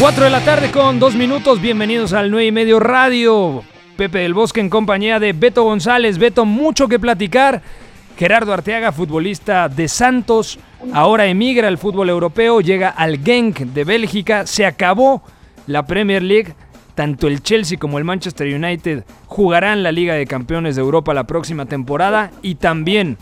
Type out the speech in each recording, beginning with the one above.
4 de la tarde con dos minutos. Bienvenidos al 9 y medio radio. Pepe del Bosque en compañía de Beto González. Beto, mucho que platicar. Gerardo Arteaga, futbolista de Santos, ahora emigra al fútbol europeo, llega al Genk de Bélgica. Se acabó la Premier League. Tanto el Chelsea como el Manchester United jugarán la Liga de Campeones de Europa la próxima temporada y también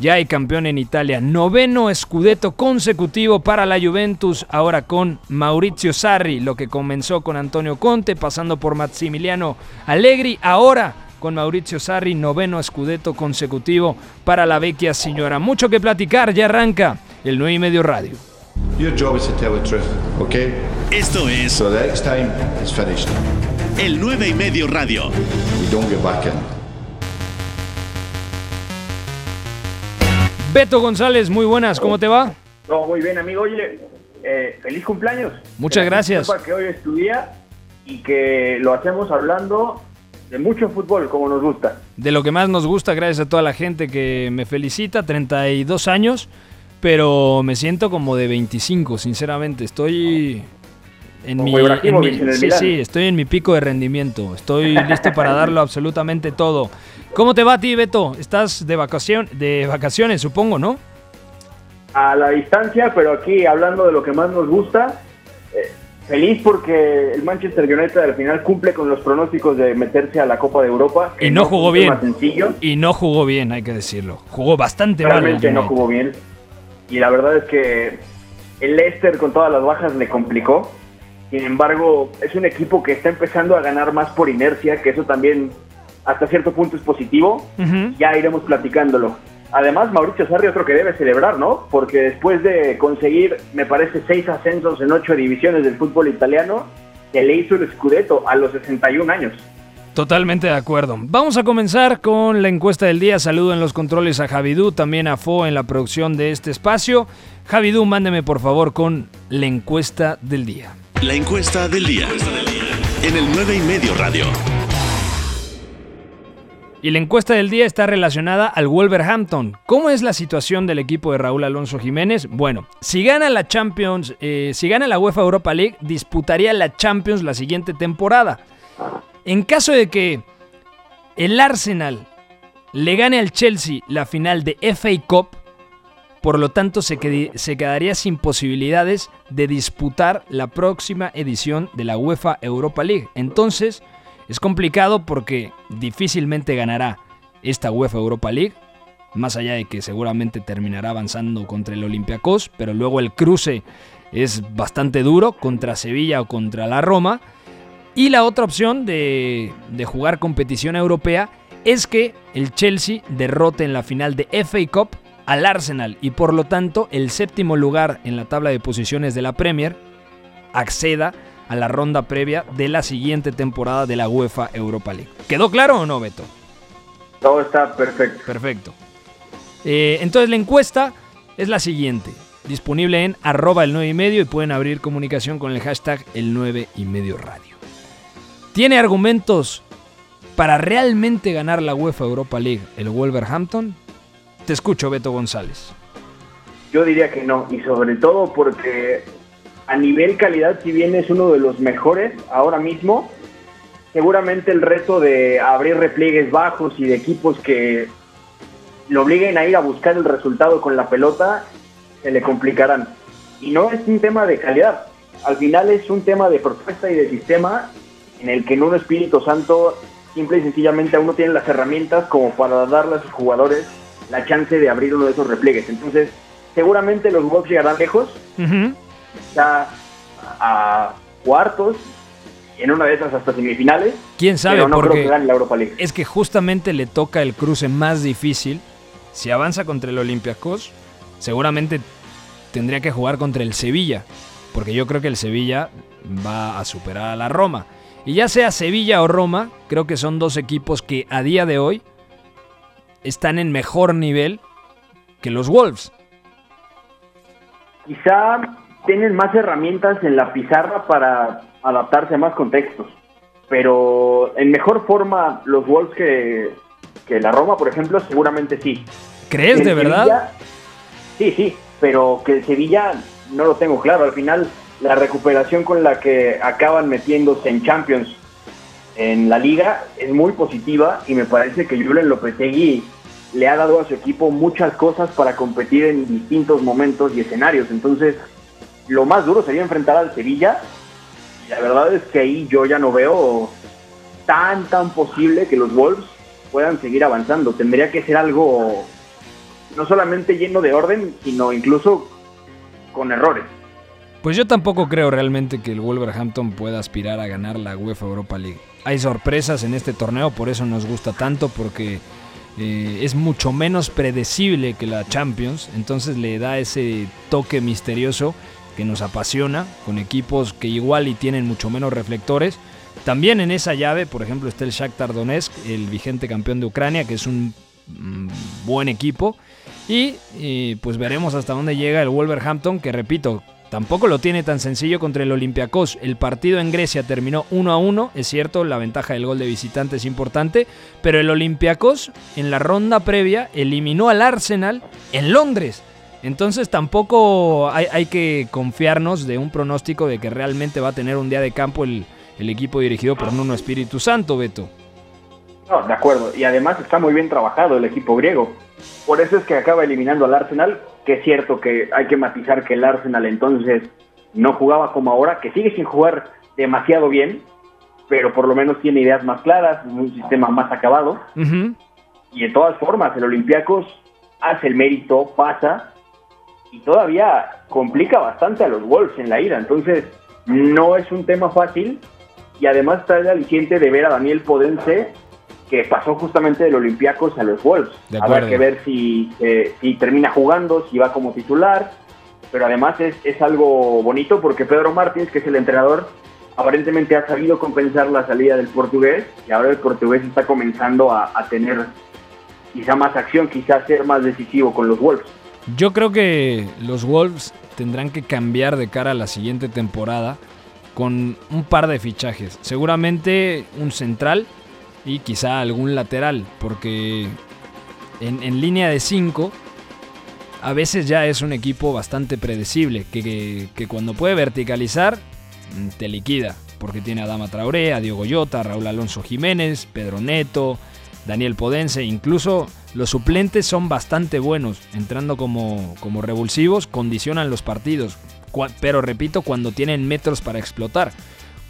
ya hay campeón en Italia. Noveno Scudetto consecutivo para la Juventus, ahora con Maurizio Sarri, lo que comenzó con Antonio Conte, pasando por Maximiliano Allegri, ahora con Maurizio Sarri, noveno Scudetto consecutivo para la vecchia señora. Mucho que platicar, ya arranca el 9 y medio radio. Your job is to tell the truth, okay? Esto es So the next time is finished. el 9 y medio radio. We don't get back in. Beto González, muy buenas, ¿cómo te va? No, muy bien, amigo. Oye, eh, feliz cumpleaños. Muchas Que gracias. sepa que hoy es tu día y que lo hacemos hablando de mucho fútbol, como nos gusta. De lo que más nos gusta, gracias a toda la gente que me felicita, 32 años, pero me siento como de 25, sinceramente. Estoy en Como mi, en mi- en sí, sí, estoy en mi pico de rendimiento. Estoy listo para darlo absolutamente todo. ¿Cómo te va a ti, Beto? Estás de vacación, de vacaciones, supongo, ¿no? A la distancia, pero aquí hablando de lo que más nos gusta. eh, feliz porque el Manchester United al final cumple con los pronósticos de meterse a la Copa de Europa. Y no jugó bien. Y no jugó bien, hay que decirlo. Jugó bastante mal. el Realmente no jugó bien. Y la verdad es que el Leicester con todas las bajas le complicó. Sin embargo, es un equipo que está empezando a ganar más por inercia, que eso también hasta cierto punto es positivo. Ya iremos platicándolo. Además, Mauricio Sarri otro que debe celebrar, ¿no? Porque después de conseguir, me parece, seis ascensos en ocho divisiones del fútbol italiano, se le hizo el Scudetto a los 61 años. Totalmente de acuerdo. Vamos a comenzar con la encuesta del día. Saludo en los controles a Javidú, también a Fo en la producción de este espacio. Javidú, mándeme por favor con la encuesta del día. La encuesta del día. En el 9 y medio radio. Y la encuesta del día está relacionada al Wolverhampton. ¿Cómo es la situación del equipo de Raúl Alonso Jiménez? Bueno, si gana la Champions, eh, si gana la UEFA Europa League, disputaría la Champions la siguiente temporada. En caso de que el Arsenal le gane al Chelsea la final de FA Cup, por lo tanto se, quedaría sin posibilidades de disputar la próxima edición de la UEFA Europa League. Entonces, es complicado porque difícilmente ganará esta UEFA Europa League, más allá de que seguramente terminará avanzando contra el Olympiacos, pero luego el cruce es bastante duro contra Sevilla o contra la Roma. Y la otra opción de, de jugar competición europea es que el Chelsea derrote en la final de FA Cup al Arsenal y por lo tanto el séptimo lugar en la tabla de posiciones de la Premier acceda a la ronda previa de la siguiente temporada de la UEFA Europa League. ¿Quedó claro o no, Beto? Todo está perfecto. Perfecto. Eh, entonces la encuesta es la siguiente. Disponible en arroba el 9 y medio y pueden abrir comunicación con el hashtag el 9 y medio radio. ¿Tiene argumentos para realmente ganar la UEFA Europa League el Wolverhampton? Te escucho, Beto González. Yo diría que no, y sobre todo porque a nivel calidad, si bien es uno de los mejores ahora mismo, seguramente el reto de abrir repliegues bajos y de equipos que lo obliguen a ir a buscar el resultado con la pelota, se le complicarán. Y no es un tema de calidad, al final es un tema de propuesta y de sistema en el que en un Espíritu Santo simple y sencillamente aún no tiene las herramientas como para darle a sus jugadores la chance de abrir uno de esos repliegues. Entonces, seguramente los Wolves llegarán lejos, Ujú. ya a cuartos, en una de esas hasta semifinales, ¿Quién sabe? pero no creo Porque que gane la Europa League. es que justamente le toca el cruce más difícil. Si avanza contra el Olympiacos, seguramente tendría que jugar contra el Sevilla. porque yo creo que el Sevilla va a superar a la Roma. Y ya sea Sevilla o Roma, creo que son dos equipos que a día de hoy están en mejor nivel que los Wolves. Quizá tienen más herramientas en la pizarra para adaptarse a más contextos, pero en mejor forma los Wolves que, que la Roma, por ejemplo, seguramente sí. ¿Crees de verdad? Sí, sí, pero que el Sevilla no lo tengo claro. Al final, la recuperación con la que acaban metiéndose en Champions en la liga es muy positiva y me parece que Julen Lopetegui le ha dado a su equipo muchas cosas para competir en distintos momentos y escenarios. Entonces, lo más duro sería enfrentar al Sevilla. Y la verdad es que ahí yo ya no veo tan, tan posible que los Wolves puedan seguir avanzando. Tendría que ser algo no solamente lleno de orden, sino incluso con errores. Pues yo tampoco creo realmente que el Wolverhampton pueda aspirar a ganar la UEFA Europa League. Hay sorpresas en este torneo, por eso nos gusta tanto, porque eh, es mucho menos predecible que la Champions, entonces le da ese toque misterioso que nos apasiona, con equipos que igual y tienen mucho menos reflectores. También en esa llave, por ejemplo, está el Shakhtar Donetsk, el vigente campeón de Ucrania, que es un mm, buen equipo. Y eh, pues veremos hasta dónde llega el Wolverhampton, que repito, tampoco lo tiene tan sencillo contra el Olympiacos. El partido en Grecia terminó 1 a 1, es cierto, la ventaja del gol de visitante es importante, pero el Olympiacos en la ronda previa eliminó al Arsenal en Londres. Entonces tampoco hay, que confiarnos de un pronóstico de que realmente va a tener un día de campo el, el equipo dirigido por Nuno Espíritu Santo, Beto. No, de acuerdo. Y además está muy bien trabajado el equipo griego. Por eso es que acaba eliminando al Arsenal, que es cierto que hay que matizar que el Arsenal entonces no jugaba como ahora, que sigue sin jugar demasiado bien, pero por lo menos tiene ideas más claras, un sistema más acabado. Ujú. Y de todas formas, el Olympiacos hace el mérito, pasa y todavía complica bastante a los Wolves en la ira. Entonces, no es un tema fácil y además está el aliciente de ver a Daniel Podense que pasó justamente del Olympiacos a los Wolves. Habrá que ver si, eh, si termina jugando, si va como titular, pero además es, es algo bonito porque Pedro Martins, que es el entrenador, aparentemente ha sabido compensar la salida del portugués y ahora el portugués está comenzando a, a tener quizá más acción, quizá ser más decisivo con los Wolves. Yo creo que los Wolves tendrán que cambiar de cara a la siguiente temporada con un par de fichajes. Seguramente un central y quizá algún lateral, porque en, línea de 5 a veces ya es un equipo bastante predecible, que, que- cuando puede verticalizar mm, te liquida, porque tiene a Dama Traoré, a Diogo Jota, a Raúl Alonso Jiménez, Pedro Neto, Daniel Podense, incluso los suplentes son bastante buenos, entrando como, como revulsivos, condicionan los partidos, pero repito, cuando tienen metros para explotar.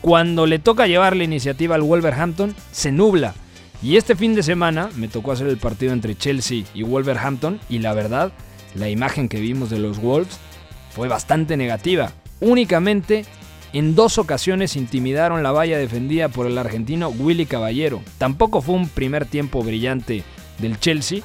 Cuando le toca llevar la iniciativa al Wolverhampton, se nubla. Y este fin de semana me tocó hacer el partido entre Chelsea y Wolverhampton y la verdad, la imagen que vimos de los Wolves fue bastante negativa. Únicamente en dos ocasiones intimidaron la valla defendida por el argentino Willy Caballero. Tampoco fue un primer tiempo brillante del Chelsea,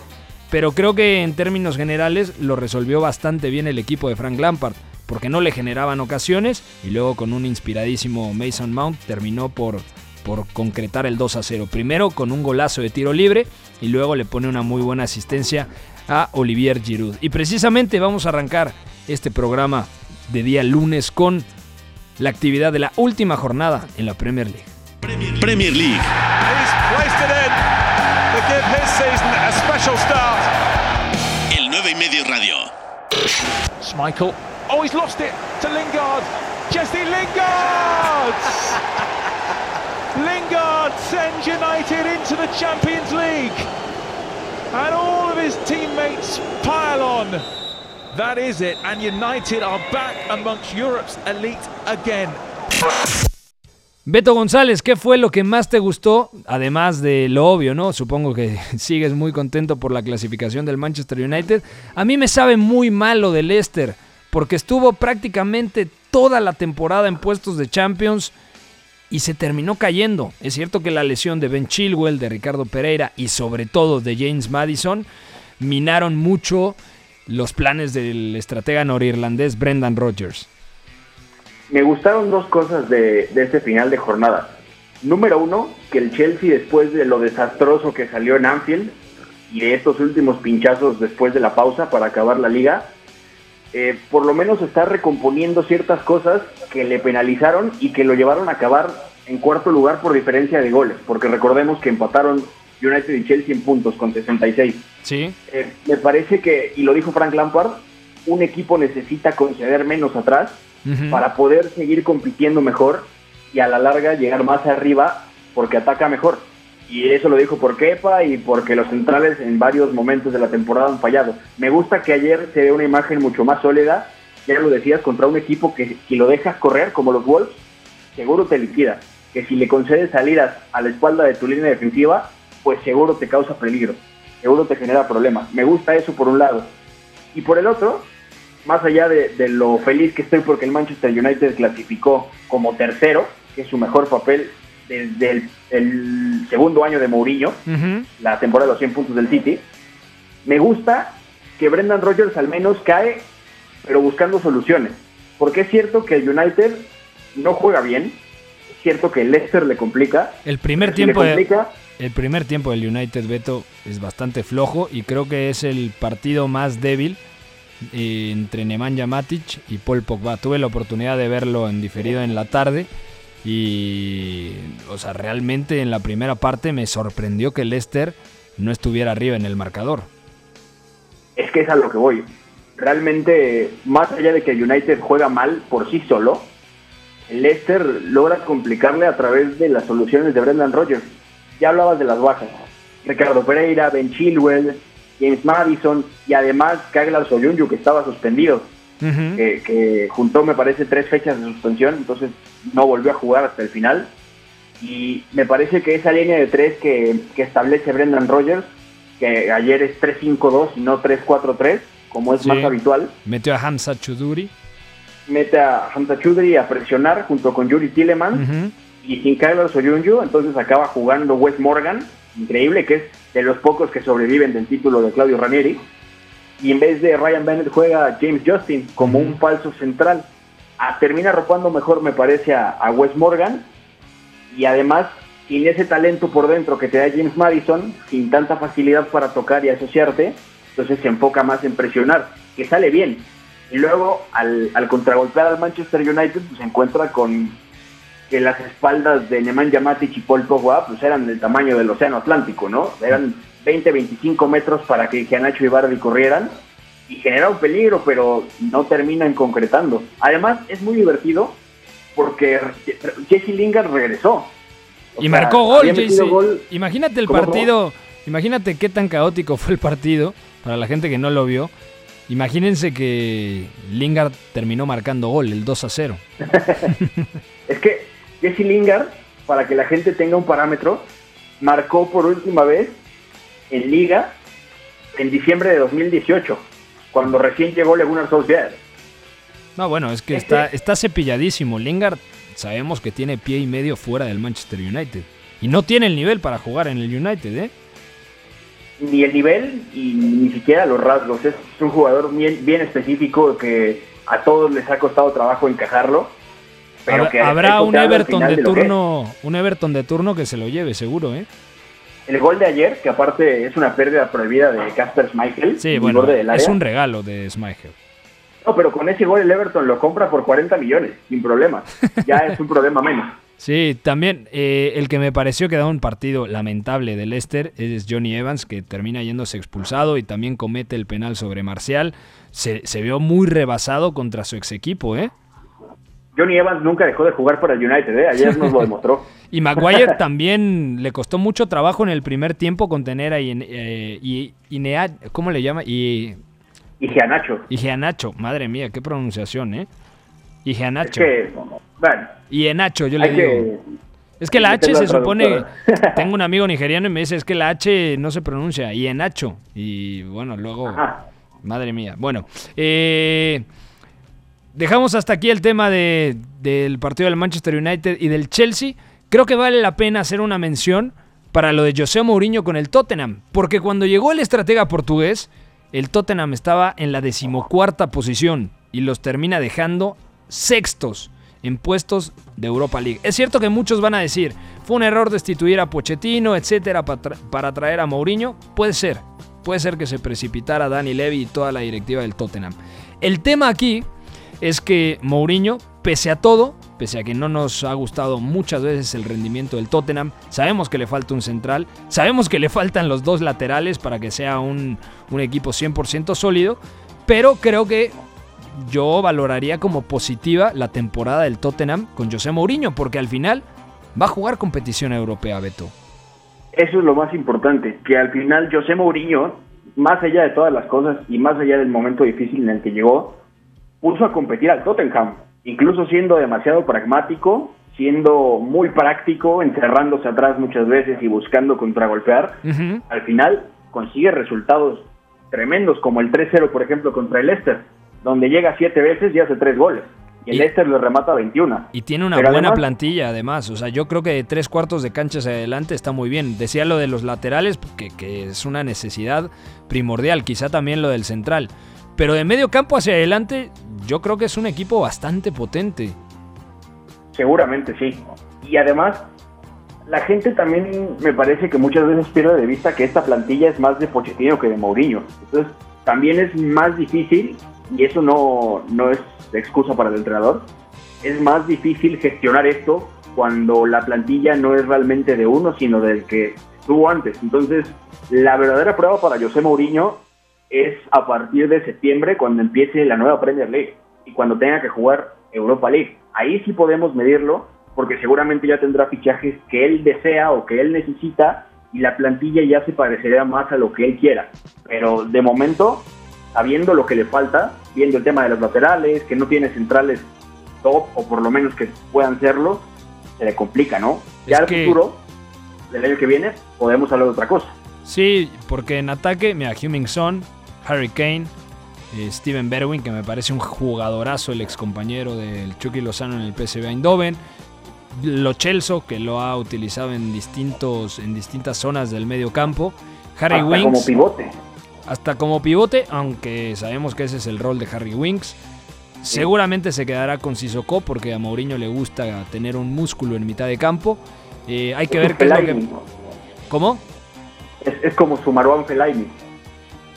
pero creo que en términos generales lo resolvió bastante bien el equipo de Frank Lampard, porque no le generaban ocasiones y luego con un inspiradísimo Mason Mount terminó por, por concretar el 2 a 0. Primero con un golazo de tiro libre y luego le pone una muy buena asistencia a Olivier Giroud. Y precisamente vamos a arrancar este programa de día lunes con la actividad de la última jornada en la Premier League. Premier League. He's placed it in to give his season a special start. El 9 y medio radio. Schmeichel. Oh, he's lost it to Lingard. Jesse Lingard! Lingard sends United into the Champions League. And all of his teammates pile on. That is it. And United are back amongst Europe's elite again. Beto González, ¿qué fue lo que más te gustó? Además de lo obvio, ¿no? Supongo que sigues muy contento por la clasificación del Manchester United. A mí me sabe muy mal lo de Leicester, porque estuvo prácticamente toda la temporada en puestos de Champions y se terminó cayendo. Es cierto que la lesión de Ben Chilwell, de Ricardo Pereira y sobre todo de James Madison minaron mucho los planes del estratega norirlandés Brendan Rodgers. me gustaron dos cosas de, de este final de jornada. Número uno, que el Chelsea después de lo desastroso que salió en Anfield y de estos últimos pinchazos después de la pausa para acabar la liga, eh, por lo menos está recomponiendo ciertas cosas que le penalizaron y que lo llevaron a acabar en cuarto lugar por diferencia de goles, porque recordemos que empataron United y Chelsea en puntos con 66. Sí. Eh, me parece que, y lo dijo Frank Lampard, un equipo necesita conceder menos atrás para poder seguir compitiendo mejor y a la larga llegar más arriba porque ataca mejor. Y eso lo dijo por Kepa y porque los centrales en varios momentos de la temporada han fallado. Me gusta que ayer se ve una imagen mucho más sólida, ya lo decías, contra un equipo que si lo dejas correr, como los Wolves, seguro te liquida. Que si le concedes salidas a la espalda de tu línea defensiva, pues seguro te causa peligro, seguro te genera problemas. Me gusta eso por un lado. Y por el otro, más allá de, de lo feliz que estoy porque el Manchester United clasificó como tercero, que es su mejor papel desde el, el segundo año de Mourinho, Ujú. la temporada de los 100 puntos del City, me gusta que Brendan Rodgers al menos cae, pero buscando soluciones. Porque es cierto que el United no juega bien, es cierto que el Leicester le complica. El primer si le tiempo de- complica, El primer tiempo del United Beto es bastante flojo y creo que es el partido más débil eh, entre Nemanja Matic y Paul Pogba. Tuve la oportunidad de verlo en diferido en la tarde y, o sea, realmente en la primera parte me sorprendió que Leicester no estuviera arriba en el marcador. es que es a lo que voy. Realmente, más allá de que United juega mal por sí solo, Leicester logra complicarle a través de las soluciones de Brendan Rodgers. Ya hablabas de las bajas. Ricardo Pereira, Ben Chilwell, James Madison y además Kaglar Soyuncu que estaba suspendido, Ujú. que, que juntó me parece tres fechas de suspensión, entonces no volvió a jugar hasta el final. Y me parece que esa línea de tres que, que establece Brendan Rodgers, que ayer es 3-5-2 y no 3-4-3, como es Sí. más habitual, Metió a Hamza Chuduri. mete a Hamza Chudri a presionar junto con Yuri Tillemans Ujú. y sin Kyler Soyuncu, entonces acaba jugando Wes Morgan, increíble, que es de los pocos que sobreviven del título de Claudio Ranieri, y en vez de Ryan Bennett juega James Justin como un falso central. Termina arropando mejor, me parece, a, a Wes Morgan, y además, sin ese talento por dentro que te da James Madison, sin tanta facilidad para tocar y asociarte, entonces se enfoca más en presionar, que sale bien. Y luego, al, al contragolpear al Manchester United, pues se encuentra con que las espaldas de Nemanja Matic y Paul Pogba pues eran del tamaño del océano Atlántico, ¿no? Eran 20, 25 metros para que Gianacho y Bardi corrieran y generaron peligro, pero no terminan concretando. Además, es muy divertido porque Jesse Lingard regresó. O Y sea, marcó gol. Imagínate el partido. Imagínate qué tan caótico fue el partido para la gente que no lo vio. Imagínense que Lingard terminó marcando gol, el 2 a 0. Es que Jesse Lingard, para que la gente tenga un parámetro, marcó por última vez en Liga en diciembre de 2018, cuando recién llegó Gunnar Solskjaer. No, bueno, es que Este- está, está cepilladísimo. Lingard sabemos que tiene pie y medio fuera del Manchester United. Y no tiene el nivel para jugar en el United, ¿eh? Ni el nivel y ni siquiera los rasgos. Es un jugador bien, bien específico que a todos les ha costado trabajo encajarlo. Pero Habrá, que habrá un Everton de turno, un Everton de turno que se lo lleve, seguro, ¿eh? El gol de ayer, que aparte es una pérdida prohibida de Casper Schmeichel, Sí, bueno, del es un regalo de Schmeichel. No, pero con ese gol el Everton lo compra por 40 millones, sin problema. Ya es un problema menos. Sí, también eh, el que me pareció que da un partido lamentable de Leicester es Johnny Evans, que termina yéndose expulsado y también comete el penal sobre Marcial. Se, se vio muy rebasado contra su ex equipo, ¿eh? Johnny Evans nunca dejó de jugar para el United, ¿eh? ayer nos lo demostró. Y Maguire también le costó mucho trabajo en el primer tiempo contener a Ine- eh, y, Inea- ¿cómo le llama? Y, Y Gianacho. Madre mía, qué pronunciación, ¿eh? Es Igeanacho. que, bueno, Y Enacho, yo le digo. que... Es que la H se supone. Tengo un amigo nigeriano y me dice: Es que la H no se pronuncia. Y Enacho. Y bueno, luego. Ajá. Madre mía. Bueno, eh, dejamos hasta aquí el tema de- del partido del Manchester United y del Chelsea. Creo que vale la pena hacer una mención para lo de José Mourinho con el Tottenham. Porque cuando llegó el estratega portugués, el Tottenham estaba en la decimocuarta posición y los termina dejando sextos. en puestos de Europa League. Es cierto que muchos van a decir, fue un error destituir a Pochettino, etcétera, para traer a Mourinho. Puede ser, puede ser que se precipitara Dani Levy y toda la directiva del Tottenham. El tema aquí es que Mourinho, pese a todo, pese a que no nos ha gustado muchas veces el rendimiento del Tottenham, sabemos que le falta un central, sabemos que le faltan los dos laterales para que sea un, equipo 100% sólido, pero creo que yo valoraría como positiva la temporada del Tottenham con José Mourinho, porque al final va a jugar competición europea, Beto. Eso es lo más importante, que al final José Mourinho, más allá de todas las cosas y más allá del momento difícil en el que llegó, puso a competir al Tottenham, incluso siendo demasiado pragmático, siendo muy práctico, encerrándose atrás muchas veces y buscando contragolpear, al final consigue resultados tremendos, como el 3-0, por ejemplo, contra el Leicester, donde llega siete veces y hace tres goles. Y el Leicester le remata 21. Y tiene una buena plantilla, además. O sea, yo creo que de tres cuartos de cancha hacia adelante está muy bien. Decía lo de los laterales, que, que es una necesidad primordial. Quizá también lo del central. Pero de medio campo hacia adelante, yo creo que es un equipo bastante potente. Seguramente sí. Y además, la gente también me parece que muchas veces pierde de vista que esta plantilla es más de Pochettino que de Mourinho. Entonces, también es más difícil, y eso no, no es excusa para el entrenador, es más difícil gestionar esto cuando la plantilla no es realmente de uno, sino del que estuvo antes. Entonces, la verdadera prueba para José Mourinho es a partir de septiembre cuando empiece la nueva Premier League y cuando tenga que jugar Europa League. Ahí sí podemos medirlo porque seguramente ya tendrá fichajes que él desea o que él necesita y la plantilla ya se parecerá más a lo que él quiera. Pero de momento, sabiendo lo que le falta, viendo el tema de los laterales, que no tiene centrales top o por lo menos que puedan serlo, se le complica, ¿no? ya al futuro del año que viene podemos hablar de otra cosa. Sí, porque en ataque, mira, Huming Son, Harry Kane, eh, Steven Berwin, que me parece un jugadorazo, el ex compañero del Chucky Lozano en el PSV Eindhoven, lo Chelso, que lo ha utilizado en, distintos, en distintas zonas del medio campo. Harry hasta como pivote. Hasta como pivote, aunque sabemos que ese es el rol de Harry Winks. Seguramente se quedará con Sissoko porque a Mourinho le gusta tener un músculo en mitad de campo. Eh, hay que ver qué es lo que... ¿Cómo? Es, como su Marwan Fellaini.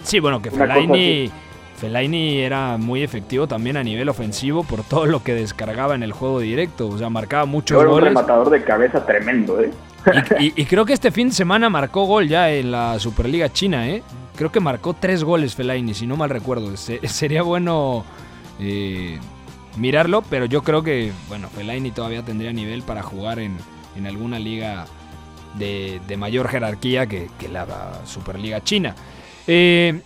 Sí, bueno, que Fellaini Fellaini era muy efectivo también a nivel ofensivo por todo lo que descargaba en el juego directo. O sea, marcaba muchos goles. un rematador de cabeza tremendo, ¿eh? Y, creo que este fin de semana marcó gol ya en la Superliga China, ¿eh? Creo que marcó tres goles Fellaini, si no mal recuerdo. sería bueno eh, mirarlo, pero yo creo que, bueno, Fellaini todavía tendría nivel para jugar en, alguna liga de, mayor jerarquía que, que la Superliga China. Eh,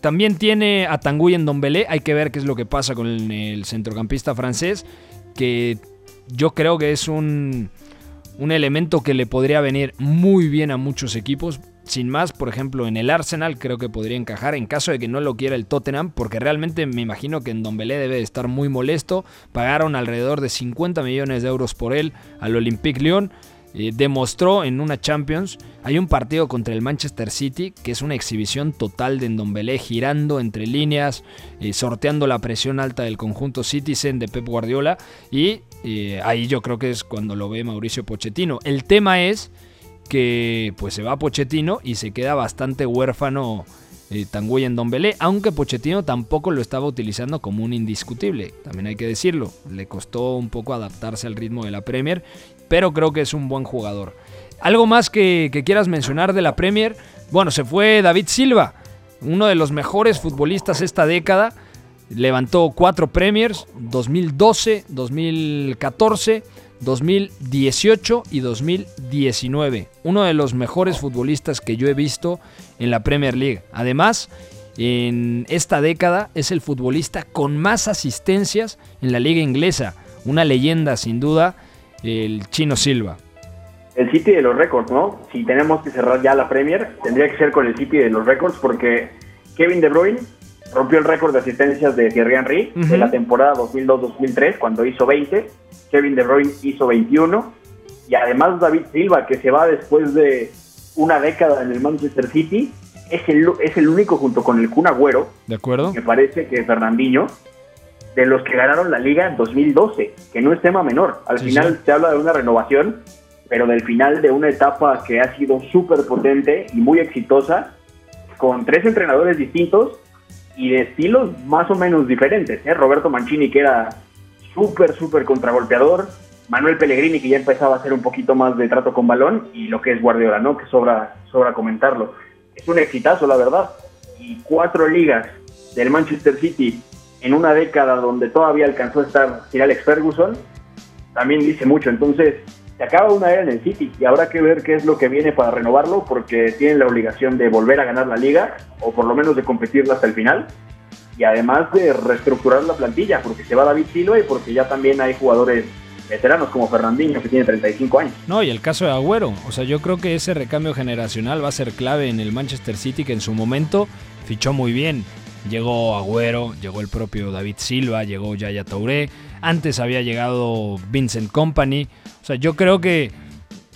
también tiene a Tanguy en Dombelé. Hay que ver qué es lo que pasa con el, centrocampista francés. Que yo creo que es un, un elemento que le podría venir muy bien a muchos equipos. Sin más, por ejemplo, en el Arsenal creo que podría encajar en caso de que no lo quiera el Tottenham, porque realmente me imagino que en Dombelé debe estar muy molesto. Pagaron alrededor de 50 millones de euros por él al Olympique Lyon. Eh, demostró en una Champions. Hay un partido contra el Manchester City que es una exhibición total de Ndombele girando entre líneas, eh, sorteando la presión alta del conjunto Citizen de Pep Guardiola y eh, ahí yo creo que es cuando lo ve Mauricio Pochettino. El tema es que pues se va Pochettino y se queda bastante huérfano eh, Tanguy en Dombelé, aunque Pochettino tampoco lo estaba utilizando como un indiscutible, también hay que decirlo, le costó un poco adaptarse al ritmo de la Premier pero creo que es un buen jugador. ¿Algo más que, quieras mencionar de la Premier? Bueno, se fue David Silva, uno de los mejores futbolistas esta década. Levantó cuatro Premiers, 2012, 2014, 2018 y 2019. Uno de los mejores futbolistas que yo he visto en la Premier League. Además, en esta década es el futbolista con más asistencias en la liga inglesa. Una leyenda sin duda el Chino Silva. El City de los récords, ¿no? Si tenemos que cerrar ya la Premier, tendría que ser con el City de los récords porque Kevin De Bruyne rompió el récord de asistencias de Thierry Henry de la temporada 2002-2003 cuando hizo 20, Kevin De Bruyne hizo 21 y además David Silva que se va después de una década en el Manchester City es el, es el único junto con el Kun Agüero, de acuerdo, me parece que Fernandinho de los que ganaron la liga en 2012, que no es tema menor. Al Sí, final sí. se habla de una renovación, pero del final de una etapa que ha sido súper potente y muy exitosa, con tres entrenadores distintos y de estilos más o menos diferentes. ¿eh? Roberto Mancini, que era súper, súper contragolpeador, Manuel Pellegrini, que ya empezaba a hacer un poquito más de trato con balón, y lo que es Guardiola, ¿no? Que sobra, sobra comentarlo. Es un exitazo, la verdad. Y cuatro ligas del Manchester City en una década donde todavía alcanzó a estar Sir Alex Ferguson, también dice mucho. Entonces, se acaba una era en el City y habrá que ver qué es lo que viene para renovarlo, porque tienen la obligación de volver a ganar la liga, o por lo menos de competirla hasta el final. Y además de reestructurar la plantilla, porque se va David Silva y porque ya también hay jugadores veteranos como Fernandinho, que tiene 35 años. No, y el caso de Agüero. O sea, yo creo que ese recambio generacional va a ser clave en el Manchester City, que en su momento fichó muy bien. Llegó Agüero, llegó el propio David Silva, llegó Yaya Touré. Antes había llegado Vincent Company. O sea, yo creo que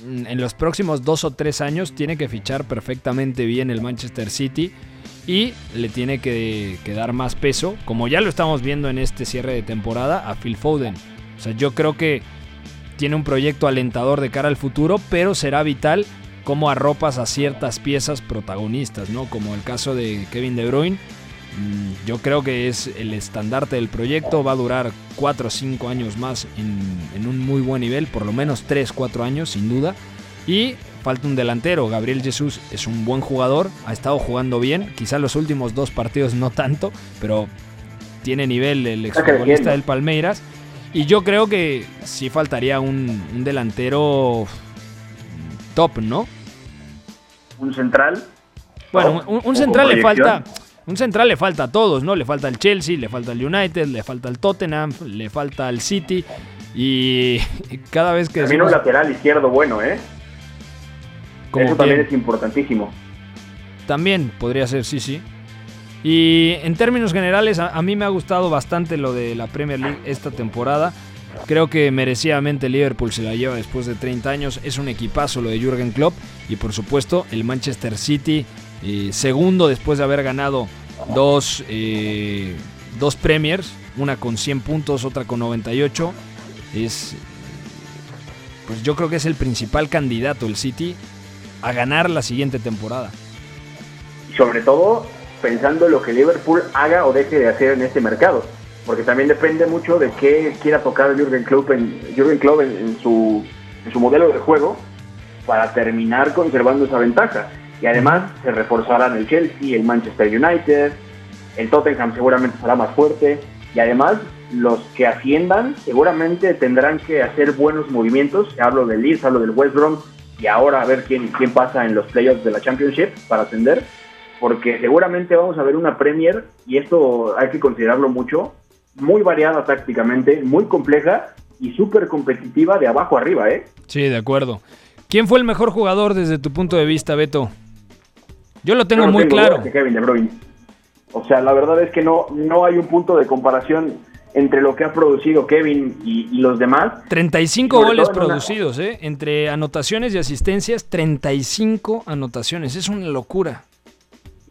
mm, en los próximos dos o tres años tiene que fichar perfectamente bien el Manchester City y le tiene que, que dar más peso, como ya lo estamos viendo en este cierre de temporada, a Phil Foden. O sea, yo creo que tiene un proyecto alentador de cara al futuro, pero será vital cómo arropas a ciertas piezas protagonistas, ¿no? Como el caso de Kevin De Bruyne. Mm, Yo creo que es el estandarte del proyecto, va a durar 4 o 5 años más en, en un muy buen nivel, por lo menos 3, 4 años sin duda. Y falta un delantero, Gabriel Jesús es un buen jugador, ha estado jugando bien, quizá los últimos dos partidos no tanto, pero tiene nivel el exfutbolista del Palmeiras. Y yo creo que sí faltaría un, un delantero top, ¿no? Un central. Bueno, un, central le falta. Un central le falta a todos, ¿no? Le falta al Chelsea, le falta al United, le falta al Tottenham, le falta al City. Y cada vez que También un lateral izquierdo bueno, ¿eh? como Eso también es importantísimo. También podría ser, sí, sí. Y en términos generales, a, a mí me ha gustado bastante lo de la Premier League esta temporada. Creo que merecidamente Liverpool se la lleva después de 30 años. Es un equipazo lo de Jürgen Klopp. Y por supuesto, el Manchester City, eh, segundo después de haber ganado dos, eh, dos Premiers, una con 100 puntos, otra con 98. Es, pues yo creo que es el principal candidato el City a ganar la siguiente temporada. Sobre todo pensando en lo que Liverpool haga o deje de hacer en este mercado. Porque también depende mucho de qué quiera tocar Jürgen Klopp en, Jürgen Klopp en su, en su modelo de juego para terminar conservando esa ventaja. Y además se reforzarán el Chelsea, el Manchester United, el Tottenham seguramente será más fuerte. Y además los que asciendan seguramente tendrán que hacer buenos movimientos. Hablo del Leeds, hablo del West Brom y ahora a ver quién, quién pasa en los playoffs de la Championship para ascender. Porque seguramente vamos a ver una Premier, y esto hay que considerarlo mucho, muy variada tácticamente, muy compleja y súper competitiva de abajo arriba, ¿eh? Sí, de acuerdo. ¿Quién fue el mejor jugador desde tu punto de vista, Beto? Yo lo tengo Yo no muy tengo claro. que Kevin De Bruyne. O sea, la verdad es que no, no hay un punto de comparación entre lo que ha producido Kevin y, y los demás. 35 Sobre goles una- producidos, ¿eh? Entre anotaciones y asistencias, 35 anotaciones. Es una locura.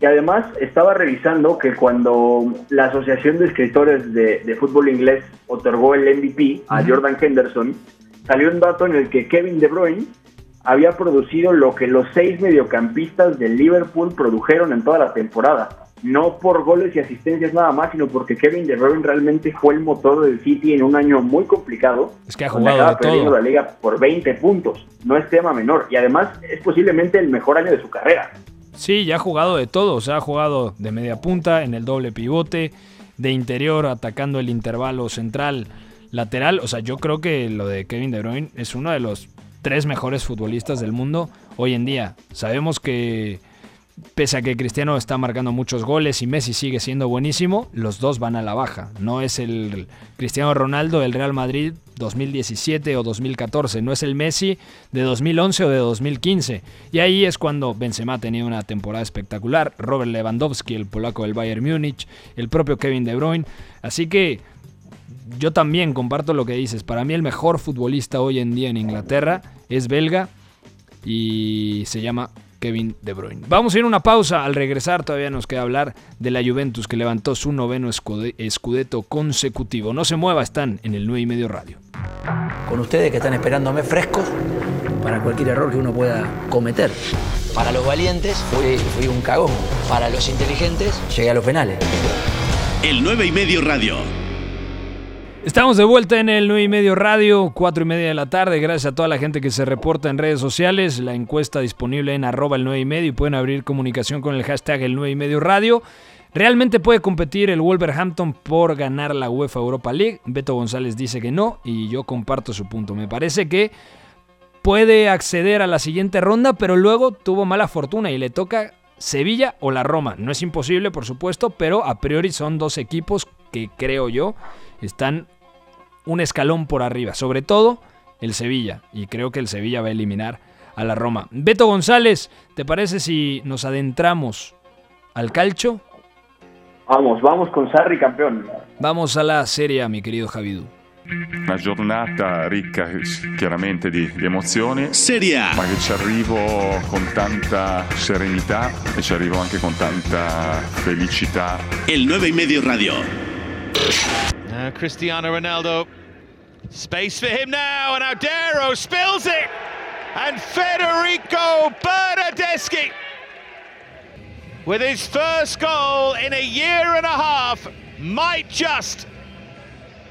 Y además estaba revisando que cuando la Asociación de Escritores de, de Fútbol Inglés otorgó el MVP a Jordan Henderson, salió un dato en el que Kevin De Bruyne había producido lo que los seis mediocampistas del Liverpool produjeron en toda la temporada. No por goles y asistencias nada más, sino porque Kevin De Bruyne realmente fue el motor del City en un año muy complicado. Es que ha jugado de todo. la liga por 20 puntos. No es tema menor. Y además es posiblemente el mejor año de su carrera. Sí, ya ha jugado de todo. O sea, ha jugado de media punta, en el doble pivote, de interior, atacando el intervalo central, lateral. O sea, yo creo que lo de Kevin De Bruyne es uno de los tres mejores futbolistas del mundo hoy en día. Sabemos que pese a que Cristiano está marcando muchos goles y Messi sigue siendo buenísimo, los dos van a la baja. No es el Cristiano Ronaldo del Real Madrid 2017 o 2014, no es el Messi de 2011 o de 2015. Y ahí es cuando Benzema ha tenido una temporada espectacular, Robert Lewandowski, el polaco del Bayern Múnich, el propio Kevin De Bruyne. Así que yo también comparto lo que dices. Para mí el mejor futbolista hoy en día en Inglaterra es belga y se llama Kevin De Bruyne. Vamos a ir a una pausa. Al regresar todavía nos queda hablar de la Juventus que levantó su noveno escudeto consecutivo. No se mueva, están en el 9 y medio radio. Con ustedes que están esperándome frescos para cualquier error que uno pueda cometer. Para los valientes fui, fui un cagón. Para los inteligentes llegué a los penales. El 9 y medio radio. Estamos de vuelta en el 9 y medio radio, 4 y media de la tarde. Gracias a toda la gente que se reporta en redes sociales. La encuesta disponible en arroba el 9 y medio y pueden abrir comunicación con el hashtag el 9 y medio radio. ¿Realmente puede competir el Wolverhampton por ganar la UEFA Europa League? Beto González dice que no y yo comparto su punto. Me parece que puede acceder a la siguiente ronda, pero luego tuvo mala fortuna y le toca Sevilla o la Roma. No es imposible, por supuesto, pero a priori son dos equipos que creo yo están un escalón por arriba, sobre todo el Sevilla, y creo que el Sevilla va a eliminar a la Roma. Beto González, ¿te parece si nos adentramos al calcio? Vamos, vamos con Sarri campeón. Vamos a la Serie mi querido Javidú. Una giornata ricca chiaramente di, di emozioni. Serie A. Ma che ci arrivo con tanta serenità e ci arrivo anche con tanta felicità. El 9 y medio radio. Uh, Cristiano Ronaldo. Space for him now, and Audero spills it. And Federico Bernardeschi, with his first goal in a year and a half, might just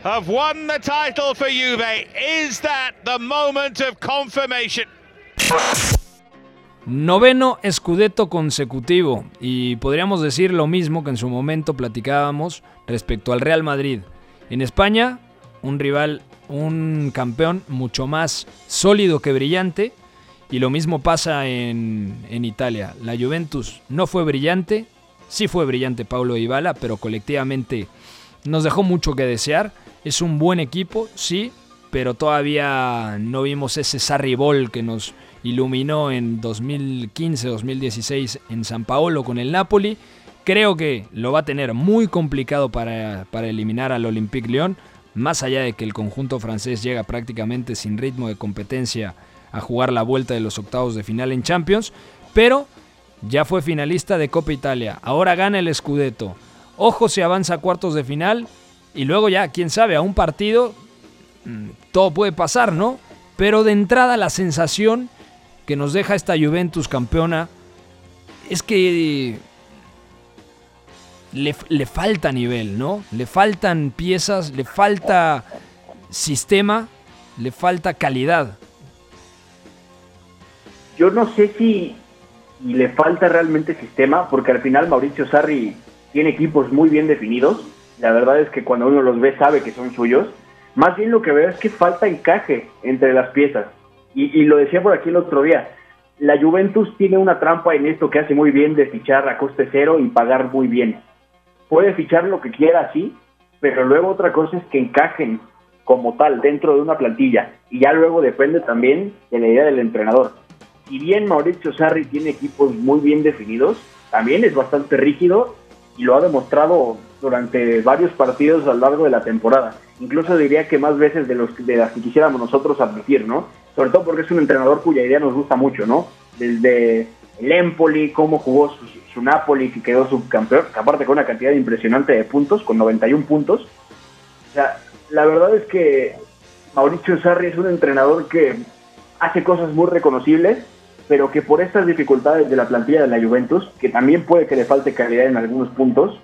have won the title for Juve. Is that the moment of confirmation? Noveno consecutivo y podríamos decir lo mismo que en su momento platicábamos respecto al Real Madrid. En España, un rival, un campeón mucho más sólido que brillante y lo mismo pasa en, Italia. La Juventus no fue brillante, sí fue brillante Paulo Dybala, pero colectivamente nos dejó mucho que desear. Es un buen equipo, sí, pero todavía no vimos ese Sarri Ball que nos iluminó en 2015-2016 en San Paolo con el Napoli. Creo que lo va a tener muy complicado para, para eliminar al Olympique Lyon, más allá de que el conjunto francés llega prácticamente sin ritmo de competencia a jugar la vuelta de los octavos de final en Champions, pero ya fue finalista de Copa Italia, ahora gana el Scudetto. Ojo si avanza a cuartos de final y luego ya, quién sabe, a un partido mm, todo puede pasar, ¿no? Pero de entrada la sensación que nos deja esta Juventus campeona es que le, le, falta nivel, ¿no? Le faltan piezas, le falta sistema, le falta calidad. Yo no sé si le falta realmente sistema, porque al final Mauricio Sarri tiene equipos muy bien definidos. La verdad es que cuando uno los ve sabe que son suyos. Más bien lo que veo es que falta encaje entre las piezas. Y, y lo decía por aquí el otro día. La Juventus tiene una trampa en esto que hace muy bien de fichar a coste cero y pagar muy bien. Puede fichar lo que quiera, sí, pero luego otra cosa es que encajen como tal dentro de una plantilla. Y ya luego depende también de la idea del entrenador. Si bien Mauricio Sarri tiene equipos muy bien definidos, también es bastante rígido y lo ha demostrado durante varios partidos a lo largo de la temporada. Incluso diría que más veces de, los, de las que quisiéramos nosotros admitir, ¿no? Sobre todo porque es un entrenador cuya idea nos gusta mucho, ¿no? Desde el Empoli, cómo jugó su, Napoli, que quedó subcampeón, aparte con una cantidad impresionante de puntos, con 91 puntos. O sea, la verdad es que Mauricio Sarri es un entrenador que hace cosas muy reconocibles, pero que por estas dificultades de la plantilla de la Juventus, que también puede que le falte calidad en algunos puntos,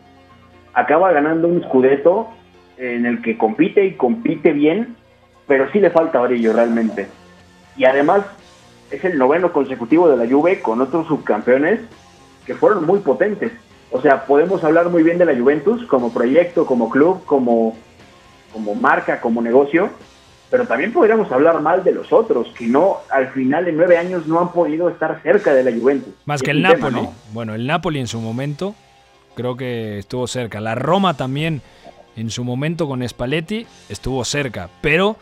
acaba ganando un Scudetto en el que compite y compite bien, pero sí le falta brillo realmente. Y además es el noveno consecutivo de la Juve con otros subcampeones que fueron muy potentes. O sea, podemos hablar muy bien de la Juventus como proyecto, como club, como, como marca, como negocio, pero también podríamos hablar mal de los otros, que no, al final de nueve años no han podido estar cerca de la Juventus. Más que el Napoli. Tema, ¿no? Bueno, el Napoli en su momento creo que estuvo cerca. La Roma también en su momento con Spalletti estuvo cerca, pero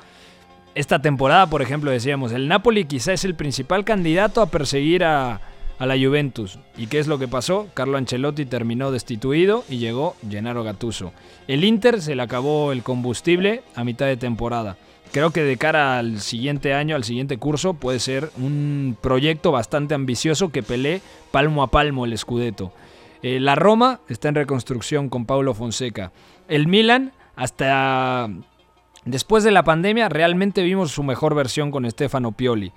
esta temporada, por ejemplo, decíamos, el Napoli quizá es el principal candidato a perseguir a, la Juventus. ¿Y qué es lo que pasó? Carlo Ancelotti terminó destituido y llegó Gennaro Gattuso. El Inter se le acabó el combustible a mitad de temporada. creo que de cara al siguiente año, al siguiente curso, puede ser un proyecto bastante ambicioso que pelee palmo a palmo el Scudetto. Eh, la Roma está en reconstrucción con Paulo Fonseca. El Milan, hasta después de la pandemia, realmente vimos su mejor versión con Stefano Pioli.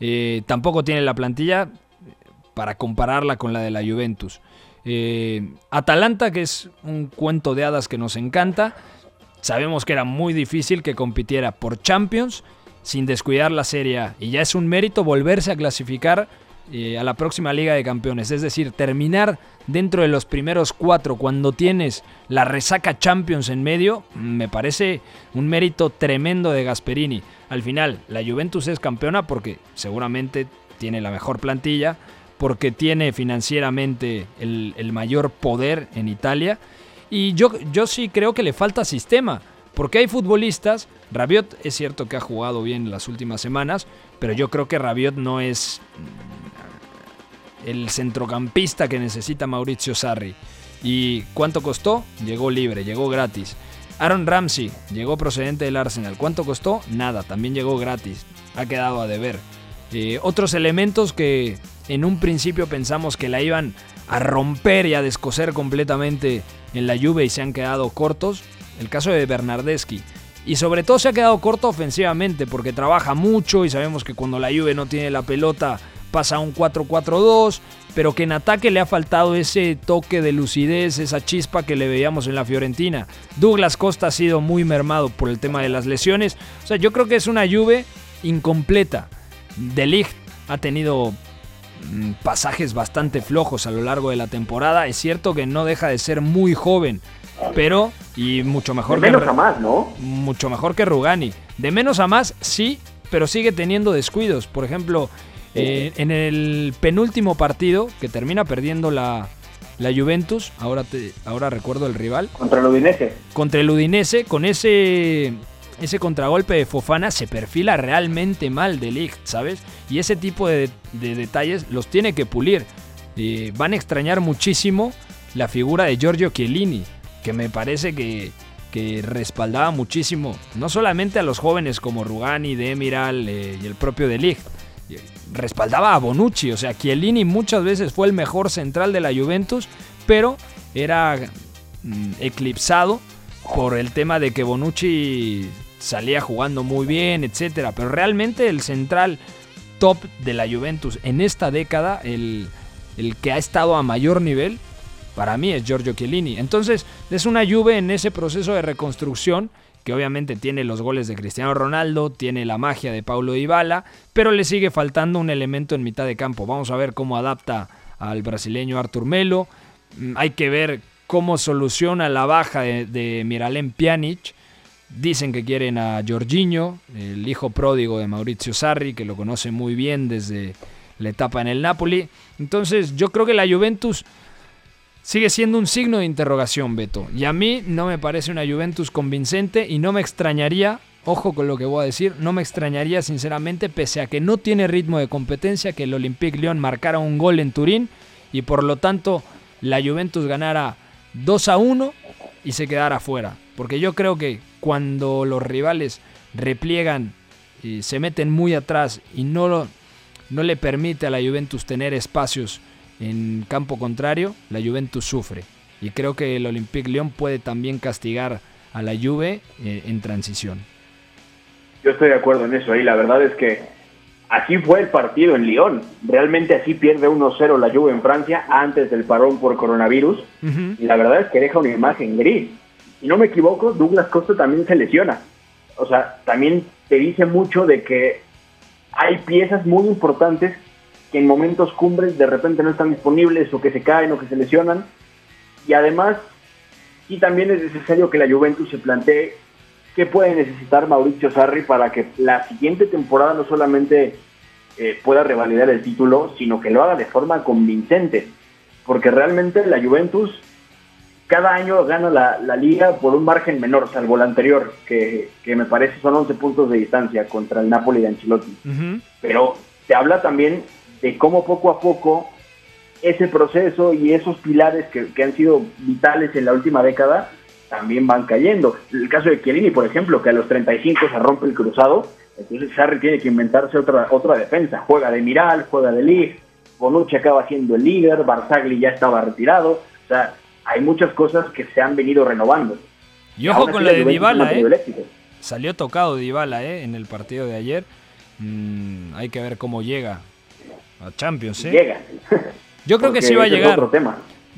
Eh, tampoco tiene la plantilla para compararla con la de la Juventus. Eh, Atalanta, que es un cuento de hadas que nos encanta, sabemos que era muy difícil que compitiera por Champions sin descuidar la Serie A. Y ya es un mérito volverse a clasificar eh, a la próxima Liga de Campeones. Es decir, terminar dentro de los primeros cuatro cuando tienes la resaca Champions en medio, me parece un mérito tremendo de Gasperini. Al final, la Juventus es campeona porque seguramente tiene la mejor plantilla, porque tiene financieramente el, mayor poder en Italia. Y yo, yo sí creo que le falta sistema, porque hay futbolistas, Rabiot es cierto que ha jugado bien las últimas semanas, pero yo creo que Rabiot no es el centrocampista que necesita Mauricio Sarri. ¿Y cuánto costó? Llegó libre, llegó gratis. Aaron Ramsey llegó procedente del Arsenal. ¿Cuánto costó? Nada, también llegó gratis. Ha quedado a deber. Eh, otros elementos que en un principio pensamos que la iban a romper y a descoser completamente en la lluvia y se han quedado cortos. El caso de Bernardeschi. Y sobre todo se ha quedado corto ofensivamente porque trabaja mucho y sabemos que cuando la Juve no tiene la pelota pasa a un 4-4-2, pero que en ataque le ha faltado ese toque de lucidez, esa chispa que le veíamos en la Fiorentina. Douglas Costa ha sido muy mermado por el tema de las lesiones. O sea, yo creo que es una Juve incompleta. De Ligt ha tenido mm, pasajes bastante flojos a lo largo de la temporada. Es cierto que no deja de ser muy joven, pero y mucho mejor de menos a más, ¿no? Mucho mejor que Rugani. De menos a más, sí, pero sigue teniendo descuidos. Por ejemplo, eh, en el penúltimo partido que termina perdiendo la, la Juventus, ahora te, ahora recuerdo el rival. Contra el Udinese. Contra el Udinese, con ese ese contragolpe de Fofana se perfila realmente mal de Ligt, ¿sabes? Y ese tipo de, detalles los tiene que pulir. Eh, van a extrañar muchísimo la figura de Giorgio Chiellini, que me parece que, respaldaba muchísimo, no solamente a los jóvenes como Rugani, Demiral eh, y el propio De Ligt, respaldaba a Bonucci, o sea, Chiellini muchas veces fue el mejor central de la Juventus, pero era mm, eclipsado por el tema de que Bonucci salía jugando muy bien, etcétera. Pero realmente el central top de la Juventus en esta década, el, que ha estado a mayor nivel, para mí es Giorgio Chiellini. Entonces, es una Juve en ese proceso de reconstrucción que obviamente tiene los goles de Cristiano Ronaldo, tiene la magia de Paulo Dybala, pero le sigue faltando un elemento en mitad de campo. Vamos a ver cómo adapta al brasileño Artur Melo. Mm, hay que ver cómo soluciona la baja de, Miralem Pjanic Dicen que quieren a Jorginho, el hijo pródigo de Maurizio Sarri, que lo conoce muy bien desde la etapa en el Napoli. Entonces yo creo que la Juventus sigue siendo un signo de interrogación, Beto. Y a mí no me parece una Juventus convincente y no me extrañaría, ojo con lo que voy a decir, no me extrañaría sinceramente, pese a que no tiene ritmo de competencia, que el Olympique Lyon marcara un gol en Turín y por lo tanto la Juventus ganara 2 a 1 y se quedara fuera. Porque yo creo que cuando los rivales repliegan y se meten muy atrás y no, no le permite a la Juventus tener espacios en campo contrario, la Juventus sufre. Y creo que el Olympique Lyon puede también castigar a la Juve eh, en transición. Yo estoy de acuerdo en eso. Y la verdad es que así fue el partido en Lyon. Realmente así pierde 1-0 la Juve en Francia antes del parón por coronavirus. Y la verdad es que deja una imagen gris si no me equivoco, Douglas Costa también se lesiona. O sea, también te dice mucho de que hay piezas muy importantes que en momentos cumbres de repente no están disponibles o que se caen o que se lesionan. Y además, sí también es necesario que la Juventus se plantee qué puede necesitar Mauricio Sarri para que la siguiente temporada no solamente eh, pueda revalidar el título, sino que lo haga de forma convincente. Porque realmente la Juventus cada año gana la, liga por un margen menor, salvo el anterior, que, me parece son 11 puntos de distancia contra el Napoli de Ancelotti. Pero te habla también de cómo poco a poco ese proceso y esos pilares que, han sido vitales en la última década también van cayendo. El caso de Chiellini, por ejemplo, que a los 35 se rompe el cruzado, entonces Sarri tiene que inventarse otra, otra defensa. Juega de Miral, juega de Lig, Bonucci acaba siendo el líder, Barzagli ya estaba retirado. O sea, hay muchas cosas que se han venido renovando. Y ojo con la de Dybala, ¿eh? Salió tocado Dybala, ¿eh? En el partido de ayer. Mm, hay que ver cómo llega a Champions, ¿eh? Llega. Yo creo que sí va a llegar.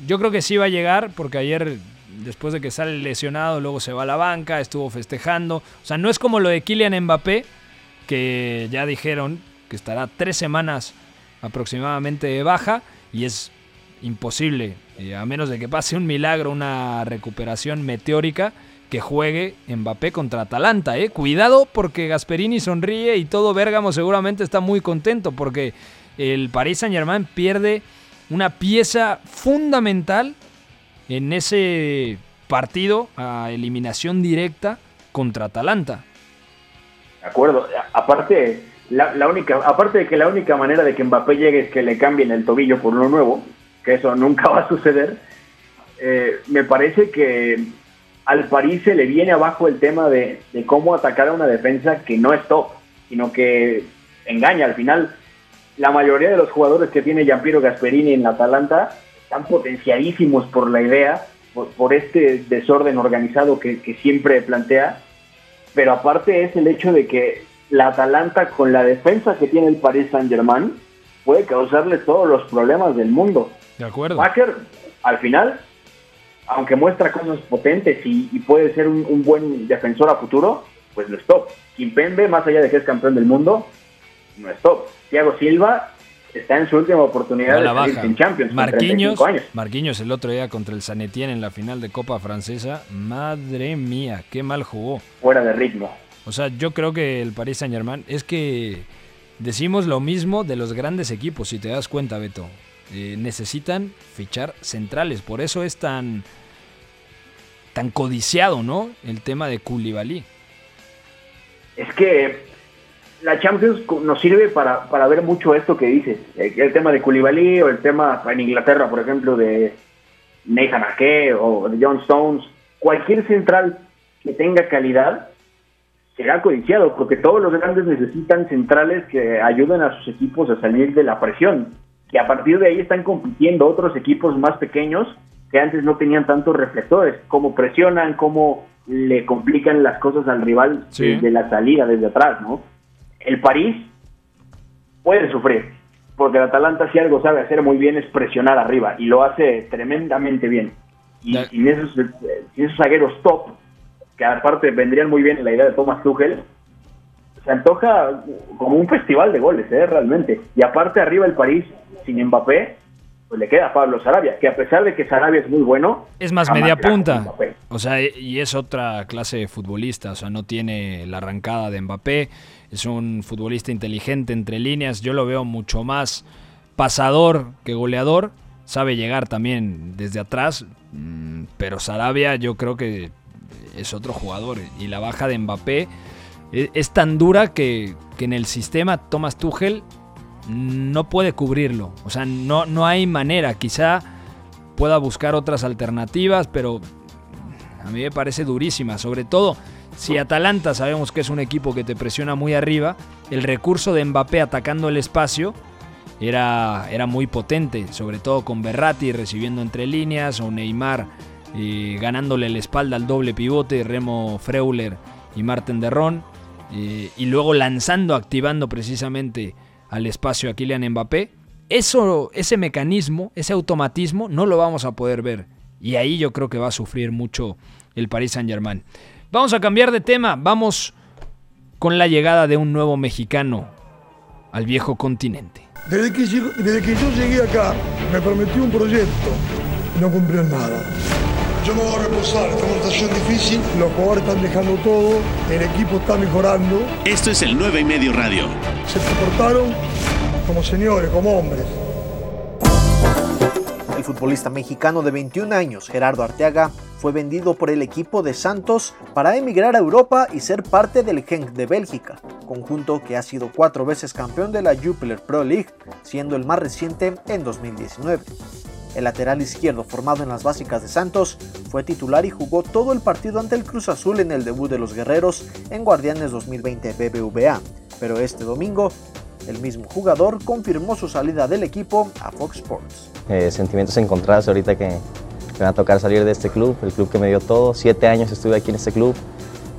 Yo creo que sí va a llegar porque ayer después de que sale lesionado, luego se va a la banca, estuvo festejando. O sea, no es como lo de Kylian Mbappé, que ya dijeron que estará tres semanas aproximadamente de baja y es imposible, eh, a menos de que pase un milagro, una recuperación meteórica, que juegue Mbappé contra Atalanta. ¿eh? Cuidado porque Gasperini sonríe y todo Bérgamo seguramente está muy contento porque el Paris Saint Germain pierde una pieza fundamental en ese partido a eliminación directa contra Atalanta. De acuerdo, aparte, la, única, aparte de que la única manera de que Mbappé llegue es que le cambien el tobillo por uno nuevo, que eso nunca va a suceder, eh, me parece que al París se le viene abajo el tema de, de, cómo atacar a una defensa que no es top, sino que engaña. Al final, la mayoría de los jugadores que tiene Giampiero Gasperini en la Atalanta están potenciadísimos por la idea, por, este desorden organizado que, siempre plantea, pero aparte es el hecho de que la Atalanta con la defensa que tiene el Paris Saint Germain puede causarle todos los problemas del mundo. De acuerdo. Baker, al final, aunque muestra cosas potentes y, puede ser un, buen defensor a futuro, pues no es top. Kimpembe, más allá de que es campeón del mundo, no es top. Thiago Silva está en su última oportunidad de salir en Champions. Marquinhos, Marquinhos el otro día contra el Sanetien en la final de Copa Francesa. Madre mía, qué mal jugó. Fuera de ritmo. O sea, yo creo que el Paris Saint Germain es que decimos lo mismo de los grandes equipos, si te das cuenta, Beto. Eh, necesitan fichar centrales, por eso es tan tan codiciado, ¿no? El tema de Koulibaly. Es que la Champions nos sirve para, para ver mucho esto que dices. El, tema de Koulibaly o el tema en Inglaterra, por ejemplo, de Nathan Ake o de John Stones. Cualquier central que tenga calidad será codiciado porque todos los grandes necesitan centrales que ayuden a sus equipos a salir de la presión. Que a partir de ahí están compitiendo otros equipos más pequeños que antes no tenían tantos reflectores. Cómo presionan, cómo le complican las cosas al rival desde la salida, desde atrás, ¿no? El París puede sufrir, porque el Atalanta si algo sabe hacer muy bien es presionar arriba y lo hace tremendamente bien. Y sin esos, esos zagueros top, que aparte vendrían muy bien en la idea de Thomas Tuchel, se antoja como un festival de goles, ¿eh? realmente. Y aparte arriba el París sin Mbappé, pues le queda a Pablo Sarabia, que a pesar de que Sarabia es muy bueno... Es más media punta. O sea, y es otra clase de futbolista, o sea, no tiene la arrancada de Mbappé, es un futbolista inteligente entre líneas, yo lo veo mucho más pasador que goleador, sabe llegar también desde atrás, mm, pero Sarabia yo creo que es otro jugador y la baja de Mbappé e, es tan dura que, que en el sistema Thomas Tuchel no puede cubrirlo. O sea, no, no hay manera. Quizá pueda buscar otras alternativas, pero a mí me parece durísima. Sobre todo, si Atalanta sabemos que es un equipo que te presiona muy arriba, el recurso de Mbappé atacando el espacio era, era muy potente, sobre todo con Berratti recibiendo entre líneas o Neymar eh, ganándole la espalda al doble pivote, Remo Freuler y Marten Derrón, eh, y luego lanzando, activando precisamente al espacio a Kylian Mbappé, eso, ese mecanismo, ese automatismo, no lo vamos a poder ver. Y ahí yo creo que va a sufrir mucho el Paris Saint Germain. Vamos a cambiar de tema, vamos con la llegada de un nuevo mexicano al viejo continente. Desde que, desde que yo llegué acá, me prometió un proyecto no cumplió nada. Yo me voy a reposar, esta situación difícil, los jugadores están dejando todo, el equipo está mejorando. Esto es el 9 y medio radio. Se como señores, como hombres. El futbolista mexicano de 21 años, Gerardo Arteaga, fue vendido por el equipo de Santos para emigrar a Europa y ser parte del Genk de Bélgica, conjunto que ha sido cuatro veces campeón de la Jupiler Pro League, siendo el más reciente en 2019. El lateral izquierdo formado en las básicas de Santos fue titular y jugó todo el partido ante el Cruz Azul en el debut de los Guerreros en Guardianes 2020 BBVA, pero este domingo el mismo jugador confirmó su salida del equipo a Fox Sports. Eh, sentimientos encontrados ahorita que me va a tocar salir de este club, el club que me dio todo. Siete años estuve aquí en este club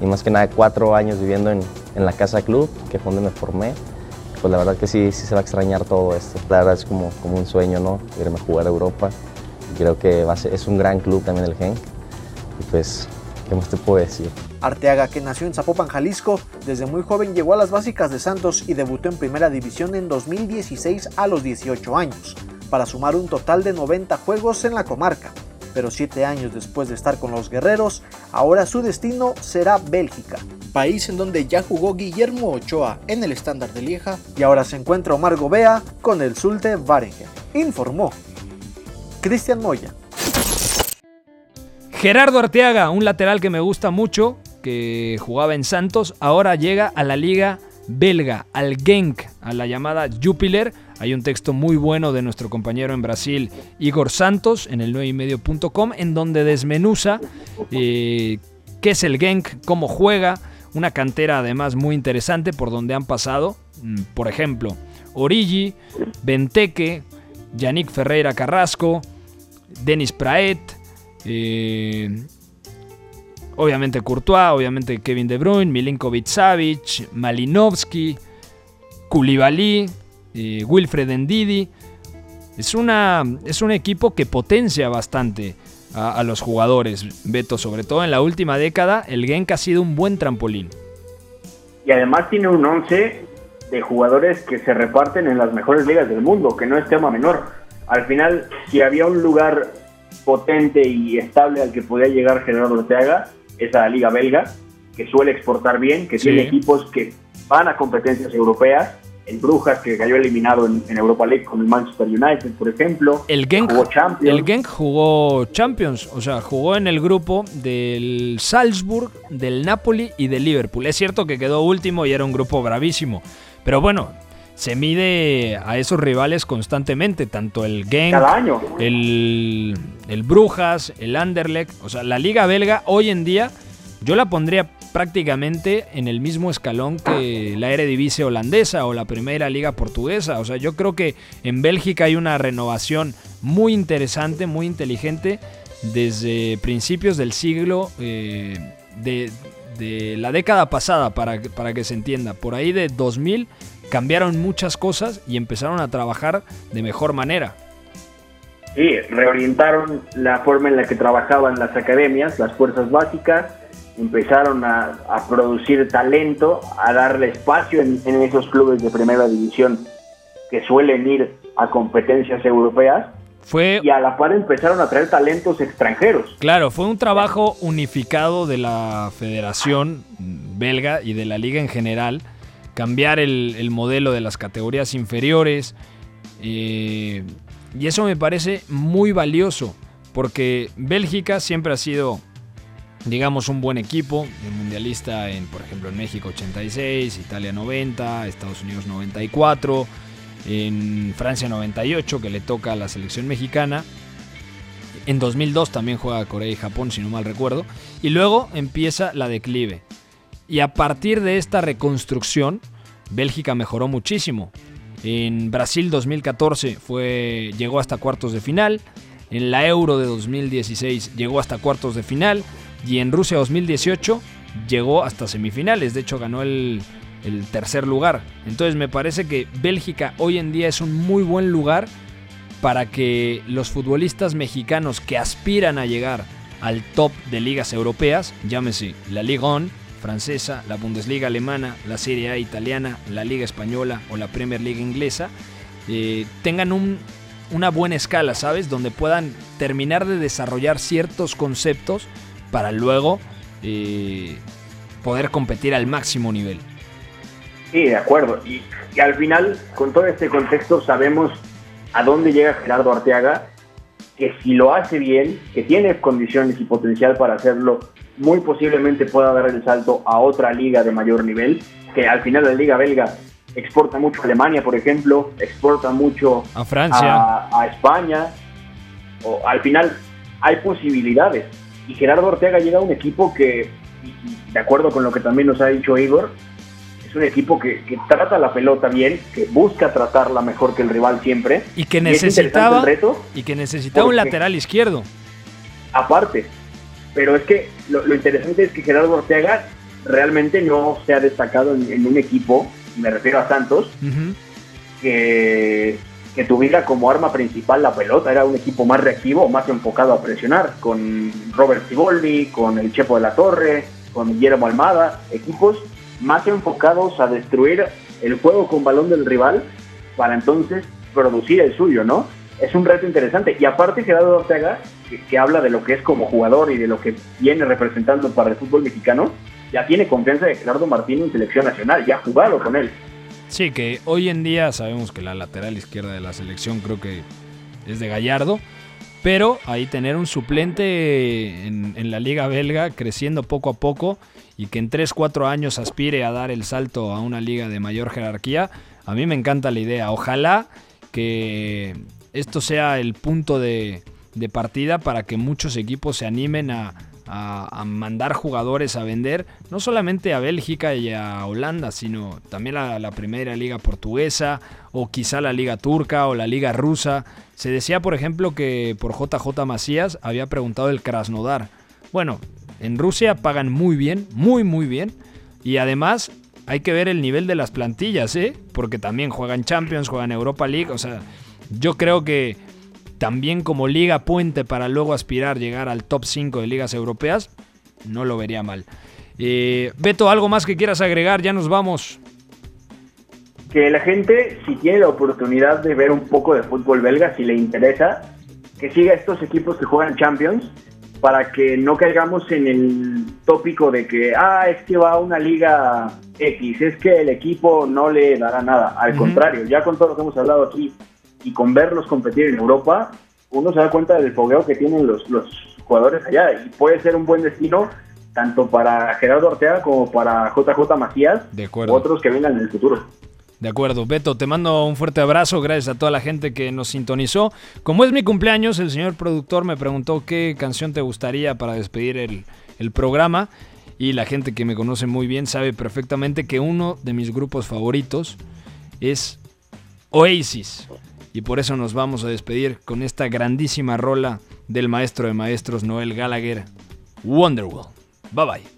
y más que nada cuatro años viviendo en, en la casa club, que fue donde me formé pues la verdad que sí, sí se va a extrañar todo esto. La verdad es como, como un sueño, ¿no? Irme a jugar a Europa. creo que va a ser, es un gran club también el Genk. Y pues, ¿qué más te puedo decir? Arteaga, que nació en Zapopan, Jalisco, desde muy joven llegó a las básicas de Santos y debutó en primera división en 2016 a los 18 años, para sumar un total de 90 juegos en la comarca. Pero siete años después de estar con los guerreros, ahora su destino será Bélgica, país en donde ya jugó Guillermo Ochoa en el estándar de Lieja y ahora se encuentra Omar Gobea con el Zulte Waregem. Informó Cristian Moya. Gerardo Arteaga, un lateral que me gusta mucho, que jugaba en Santos, ahora llega a la liga belga, al Genk, a la llamada Jupiler. Hay un texto muy bueno de nuestro compañero en Brasil, Igor Santos, en el 9ymedio.com, en donde desmenuza eh, qué es el Genk, cómo juega, una cantera además muy interesante por donde han pasado, mm, por ejemplo, Origi, Benteke, Yannick Ferreira Carrasco, Denis Praet, eh, obviamente Courtois, obviamente Kevin De Bruyne, Milinkovic Savic, Malinovsky, Koulibaly, eh, Wilfred Ndidi. Es, una, es un equipo que potencia bastante a, los jugadores, Beto, sobre todo en la última década, el Genk ha sido un buen trampolín. Y además tiene un 11 de jugadores que se reparten en las mejores ligas del mundo, que no es tema menor. Al final, si había un lugar potente y estable al que podía llegar Gerardo Ortega, es la liga belga, que suele exportar bien, que tiene equipos que van a competencias europeas el Brujas, que cayó eliminado en, Europa League con el Manchester United, por ejemplo. El Genk jugó Champions. El Genk jugó Champions, o sea, jugó en el grupo del Salzburg, del Napoli y del Liverpool. Es cierto que quedó último y era un grupo bravísimo, pero bueno, se mide a esos rivales constantemente, tanto el Genk, Cada año. El, el Brujas, el Anderlecht, o sea, la liga belga hoy en día yo la pondría prácticamente en el mismo escalón que la Eredivisie holandesa o la Primera Liga portuguesa. O sea, yo creo que en Bélgica hay una renovación muy interesante, muy inteligente desde principios del siglo eh, de, la década pasada, para, para que se entienda. Por ahí de 2000 cambiaron muchas cosas y empezaron a trabajar de mejor manera. Sí, reorientaron la forma en la que trabajaban las academias, las fuerzas básicas, empezaron a, producir talento, a darle espacio en, esos clubes de primera división que suelen ir a competencias europeas. Fue, y a la par empezaron a traer talentos extranjeros. Claro, fue un trabajo unificado de la Federación Belga y de la Liga en general. Cambiar el, modelo de las categorías inferiores. Eh, y eso me parece muy valioso. Porque Bélgica siempre ha sido digamos, un buen equipo, el mundialista en, por ejemplo, en México 86, Italia 90, Estados Unidos 94, en Francia 98, que le toca a la selección mexicana. En 2002 también juega Corea y Japón, si no mal recuerdo. Y luego empieza la declive. Y a partir de esta reconstrucción, Bélgica mejoró muchísimo. En Brasil 2014 fue, llegó hasta cuartos de final. En la Euro de 2016 llegó hasta cuartos de final y en Rusia 2018 llegó hasta semifinales, de hecho ganó el, tercer lugar. Entonces me parece que Bélgica hoy en día es un muy buen lugar para que los futbolistas mexicanos que aspiran a llegar al top de ligas europeas, llámese la Ligue 1 francesa, la Bundesliga alemana, la Serie A italiana, la Liga española o la Premier League inglesa, eh, tengan un, una buena escala, ¿sabes? Donde puedan terminar de desarrollar ciertos conceptos para luego eh, poder competir al máximo nivel. Sí, de acuerdo. Y, al final, con todo este contexto, sabemos a dónde llega Gerardo Arteaga, que si lo hace bien, que tiene condiciones y potencial para hacerlo, muy posiblemente pueda dar el salto a otra liga de mayor nivel, que al final la liga belga exporta mucho a Alemania, por ejemplo, exporta mucho a Francia, a España, o al final hay posibilidades. Y Gerardo Ortega llega a un equipo que, de acuerdo con lo que también nos ha dicho Igor, es un equipo que, trata la pelota bien, que busca tratarla mejor que el rival siempre. Y que necesitaba, y que necesitaba un lateral izquierdo. Aparte, pero es que lo, interesante es que Gerardo Ortega realmente no se ha destacado en, un equipo, me refiero a Santos, que, que, tuviera como arma principal la pelota. Era un equipo más reactivo, más enfocado a presionar, con Robert Ciboldi, con el Chepo de la Torre, con Guillermo Almada, equipos más enfocados a destruir el juego con balón del rival para entonces producir el suyo, ¿no? Es un reto interesante. Y aparte Gerardo Ortega, que, habla de lo que es como jugador y de lo que viene representando para el fútbol mexicano, ya tiene confianza de Gerardo Martín en selección nacional, ya ha jugado con él. Sí, que hoy en día sabemos que la lateral izquierda de la selección creo que es de Gallardo, pero ahí tener un suplente en, en la liga belga creciendo poco a poco y que en 3-4 años aspire a dar el salto a una liga de mayor jerarquía, a mí me encanta la idea. Ojalá que esto sea el punto de, partida para que muchos equipos se animen a, mandar jugadores a vender, no solamente a Bélgica y a Holanda, sino también a la primera liga portuguesa o quizá la liga turca o la liga rusa. Se decía, por ejemplo, que por JJ Macías había preguntado el Krasnodar. Bueno, en Rusia pagan muy bien, muy muy bien. Y además hay que ver el nivel de las plantillas, ¿eh? Porque también juegan Champions, juegan Europa League. O sea, yo creo que también como liga puente para luego aspirar llegar al top 5 de ligas europeas, no lo vería mal. Eh, Beto, ¿algo más que quieras agregar? Ya nos vamos. Que la gente, si tiene la oportunidad de ver un poco de fútbol belga, si le interesa, que siga estos equipos que juegan Champions para que no caigamos en el tópico de que, ah, es que va a una liga X, es que el equipo no le dará nada. Al contrario, ya con todo lo que hemos hablado aquí y con verlos competir en Europa, uno se da cuenta del fogueo que tienen los, los jugadores allá y puede ser un buen destino tanto para Gerardo Ortega como para JJ Macías de otros que vengan en el futuro. De acuerdo, Beto, te mando un fuerte abrazo, gracias a toda la gente que nos sintonizó. Como es mi cumpleaños, el señor productor me preguntó qué canción te gustaría para despedir el, programa y la gente que me conoce muy bien sabe perfectamente que uno de mis grupos favoritos es Oasis. Y por eso nos vamos a despedir con esta grandísima rola del maestro de maestros Noel Gallagher, Wonderwall. Bye bye.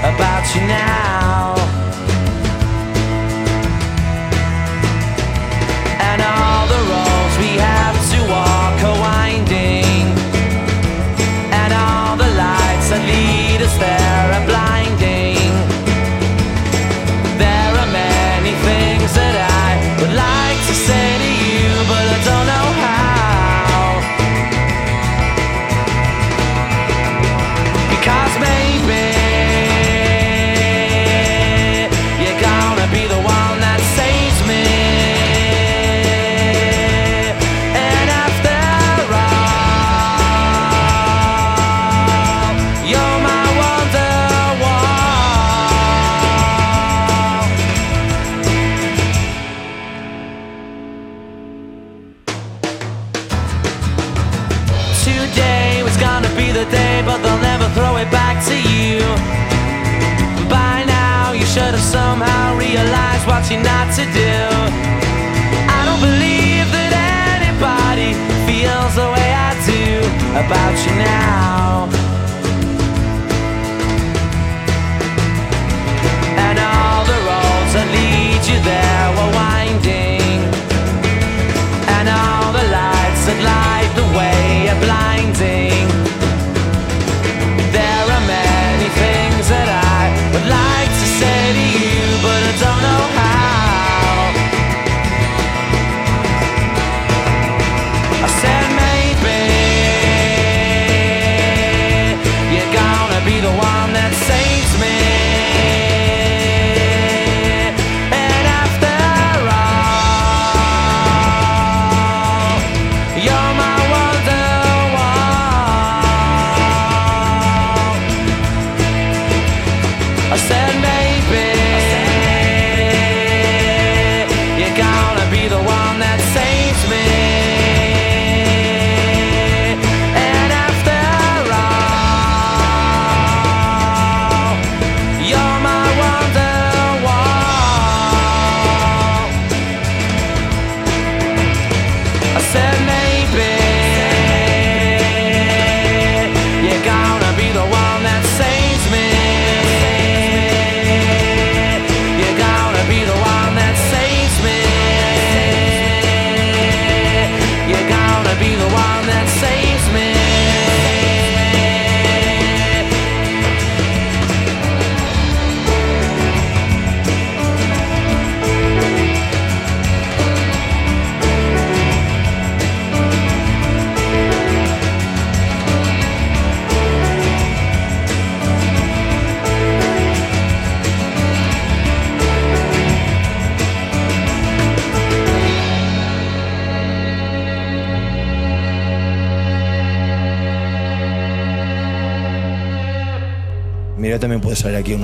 About you now.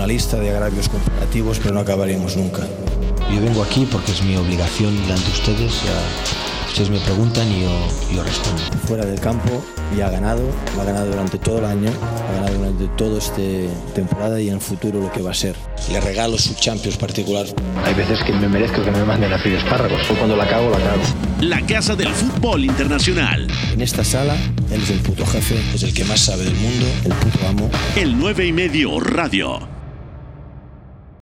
Una lista de agravios comparativos, pero no acabaríamos nunca. Yo vengo aquí porque es mi obligación delante de ustedes. Ya, ustedes me preguntan y yo, yo respondo. Fuera del campo ya ha ganado, lo ha ganado durante todo el año, ha ganado durante toda esta temporada y en el futuro lo que va a ser. Le regalo su Champions particular. Hay veces que me merezco que me manden a freír espárragos. O cuando la cago, la cago. La Casa del Fútbol Internacional. En esta sala, él es el puto jefe, es el que más sabe del mundo, el puto amo. El 9 y medio Radio.